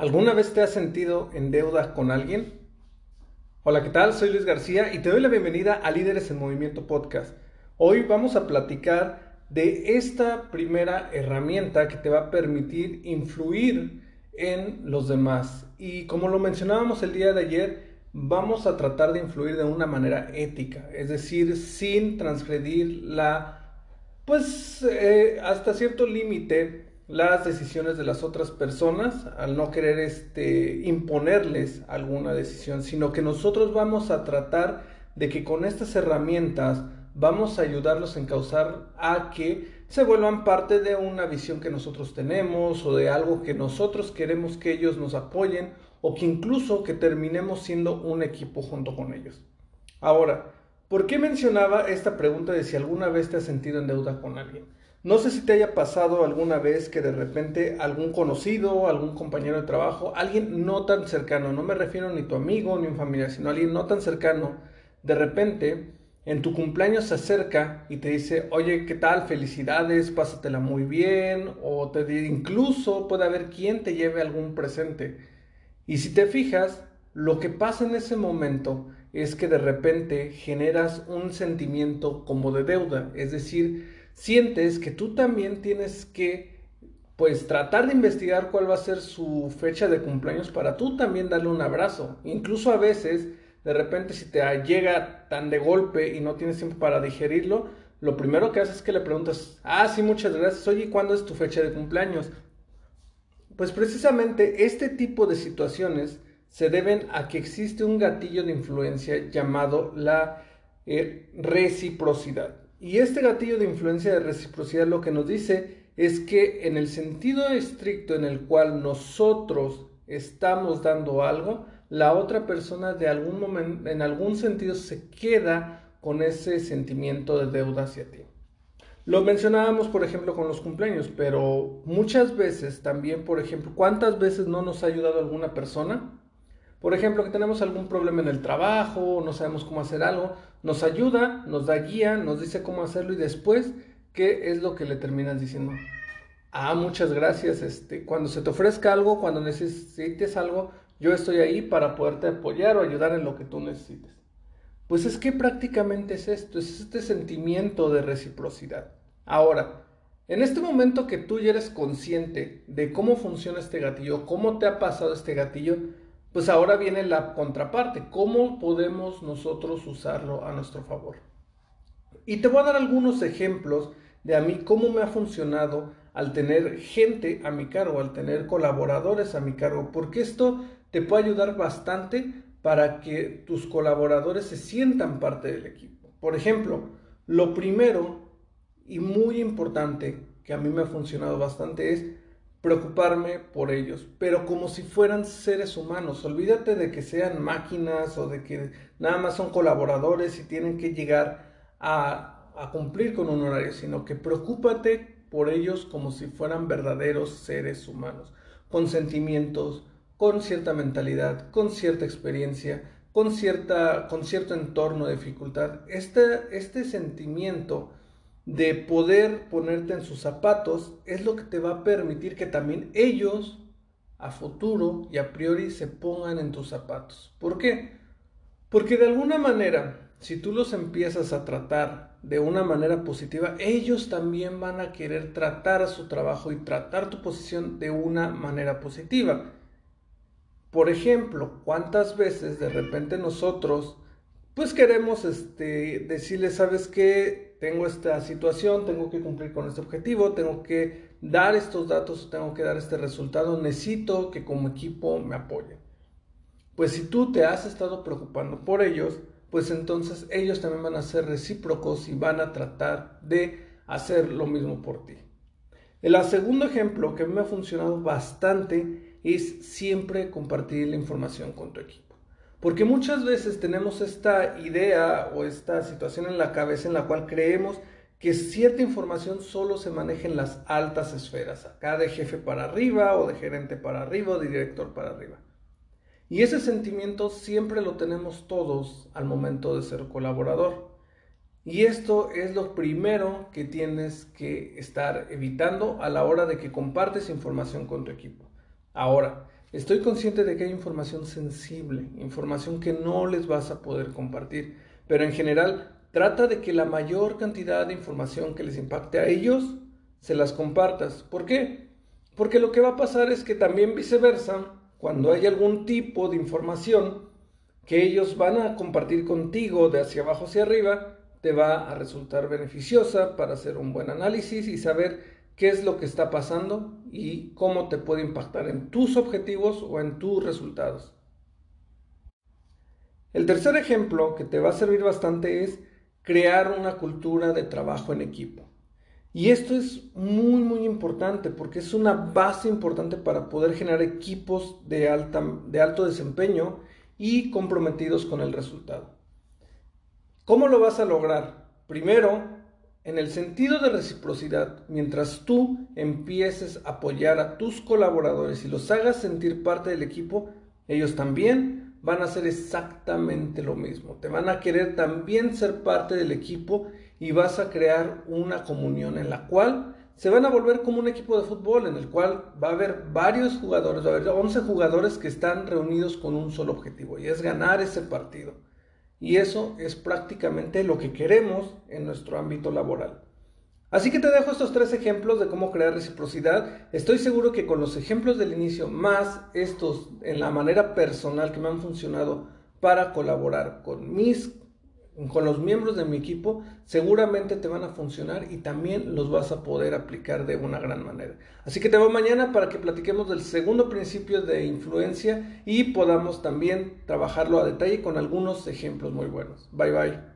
¿Alguna vez te has sentido en deuda con alguien? Hola, ¿qué tal? Soy Luis García y te doy la bienvenida a Líderes en Movimiento Podcast. Hoy vamos a platicar de esta primera herramienta que te va a permitir influir en los demás. Y como lo mencionábamos el día de ayer, vamos a tratar de influir de una manera ética, es decir, sin transgredir la, pues, eh, hasta cierto límite las decisiones de las otras personas al no querer este, imponerles alguna decisión, sino que nosotros vamos a tratar de que con estas herramientas vamos a ayudarlos a encauzar a que se vuelvan parte de una visión que nosotros tenemos o de algo que nosotros queremos que ellos nos apoyen o que incluso que terminemos siendo un equipo junto con ellos. Ahora, ¿por qué mencionaba esta pregunta de si alguna vez te has sentido en deuda con alguien? No sé si te haya pasado alguna vez que de repente algún conocido, algún compañero de trabajo, alguien no tan cercano, no me refiero ni tu amigo ni un familiar, sino alguien no tan cercano, de repente en tu cumpleaños se acerca y te dice, oye, ¿qué tal? Felicidades, pásatela muy bien, o te incluso puede haber quien te lleve algún presente. Y si te fijas, lo que pasa en ese momento es que de repente generas un sentimiento como de deuda, es decir, sientes que tú también tienes que pues tratar de investigar cuál va a ser su fecha de cumpleaños para tú también darle un abrazo. Incluso a veces de repente si te llega tan de golpe y no tienes tiempo para digerirlo, lo primero que haces es que le preguntas, ah, sí, muchas gracias, oye, ¿cuándo es tu fecha de cumpleaños? Pues precisamente este tipo de situaciones se deben a que existe un gatillo de influencia llamado la eh, reciprocidad. Y este gatillo de influencia de reciprocidad lo que nos dice es que en el sentido estricto en el cual nosotros estamos dando algo, la otra persona de algún momento, en algún sentido se queda con ese sentimiento de deuda hacia ti. Lo mencionábamos, por ejemplo, con los cumpleaños, pero muchas veces también, por ejemplo, ¿cuántas veces no nos ha ayudado alguna persona? Por ejemplo, que tenemos algún problema en el trabajo, no sabemos cómo hacer algo, nos ayuda, nos da guía, nos dice cómo hacerlo y después, ¿qué es lo que le terminas diciendo? Ah, muchas gracias. Este, cuando se te ofrezca algo, cuando necesites algo, yo estoy ahí para poderte apoyar o ayudar en lo que tú necesites. Pues es que prácticamente es esto, es este sentimiento de reciprocidad. Ahora, en este momento que tú ya eres consciente de cómo funciona este gatillo, cómo te ha pasado este gatillo, pues ahora viene la contraparte, cómo podemos nosotros usarlo a nuestro favor. Y te voy a dar algunos ejemplos de a mí cómo me ha funcionado al tener gente a mi cargo, al tener colaboradores a mi cargo, porque esto te puede ayudar bastante para que tus colaboradores se sientan parte del equipo. Por ejemplo, lo primero y muy importante que a mí me ha funcionado bastante es preocuparme por ellos, pero como si fueran seres humanos. Olvídate de que sean máquinas o de que nada más son colaboradores y tienen que llegar a, cumplir con un horario, sino que preocúpate por ellos como si fueran verdaderos seres humanos, con sentimientos, con cierta mentalidad, con cierta experiencia, con, cierta, con cierto entorno de dificultad. Este, este sentimiento de poder ponerte en sus zapatos es lo que te va a permitir que también ellos a futuro y a priori se pongan en tus zapatos. ¿Por qué? Porque de alguna manera, si tú los empiezas a tratar de una manera positiva, ellos también van a querer tratar a su trabajo y tratar tu posición de una manera positiva. Por ejemplo, ¿cuántas veces de repente nosotros pues queremos este, decirle, sabes qué, tengo esta situación, tengo que cumplir con este objetivo, tengo que dar estos datos, tengo que dar este resultado, necesito que como equipo me apoyen. Pues si tú te has estado preocupando por ellos, pues entonces ellos también van a ser recíprocos y van a tratar de hacer lo mismo por ti. El segundo ejemplo que me ha funcionado bastante es siempre compartir la información con tu equipo. Porque muchas veces tenemos esta idea o esta situación en la cabeza en la cual creemos que cierta información solo se maneja en las altas esferas, acá de jefe para arriba o de gerente para arriba o de director para arriba. Y ese sentimiento siempre lo tenemos todos al momento de ser colaborador. Y esto es lo primero que tienes que estar evitando a la hora de que compartes información con tu equipo. Ahora, estoy consciente de que hay información sensible, información que no les vas a poder compartir, pero en general Trata de que la mayor cantidad de información que les impacte a ellos se las compartas. ¿Por qué? Porque lo que va a pasar es que también viceversa, cuando hay algún tipo de información que ellos van a compartir contigo de hacia abajo hacia arriba, te va a resultar beneficiosa para hacer un buen análisis y saber qué es lo que está pasando y cómo te puede impactar en tus objetivos o en tus resultados. El tercer ejemplo que te va a servir bastante es crear una cultura de trabajo en equipo. Y esto es muy, muy importante porque es una base importante para poder generar equipos de, de alto desempeño y comprometidos con el resultado. ¿Cómo lo vas a lograr? Primero, en el sentido de reciprocidad, mientras tú empieces a apoyar a tus colaboradores y los hagas sentir parte del equipo, ellos también van a hacer exactamente lo mismo. Te van a querer también ser parte del equipo y vas a crear una comunión en la cual se van a volver como un equipo de fútbol en el cual va a haber varios jugadores, va a haber 11 jugadores que están reunidos con un solo objetivo y es ganar ese partido. Y eso es prácticamente lo que queremos en nuestro ámbito laboral. Así que te dejo estos tres ejemplos de cómo crear reciprocidad. Estoy seguro que con los ejemplos del inicio, más estos en la manera personal que me han funcionado para colaborar con mis con los miembros de mi equipo, seguramente te van a funcionar y también los vas a poder aplicar de una gran manera. Así que te veo mañana para que platiquemos del segundo principio de influencia y podamos también trabajarlo a detalle con algunos ejemplos muy buenos. Bye bye.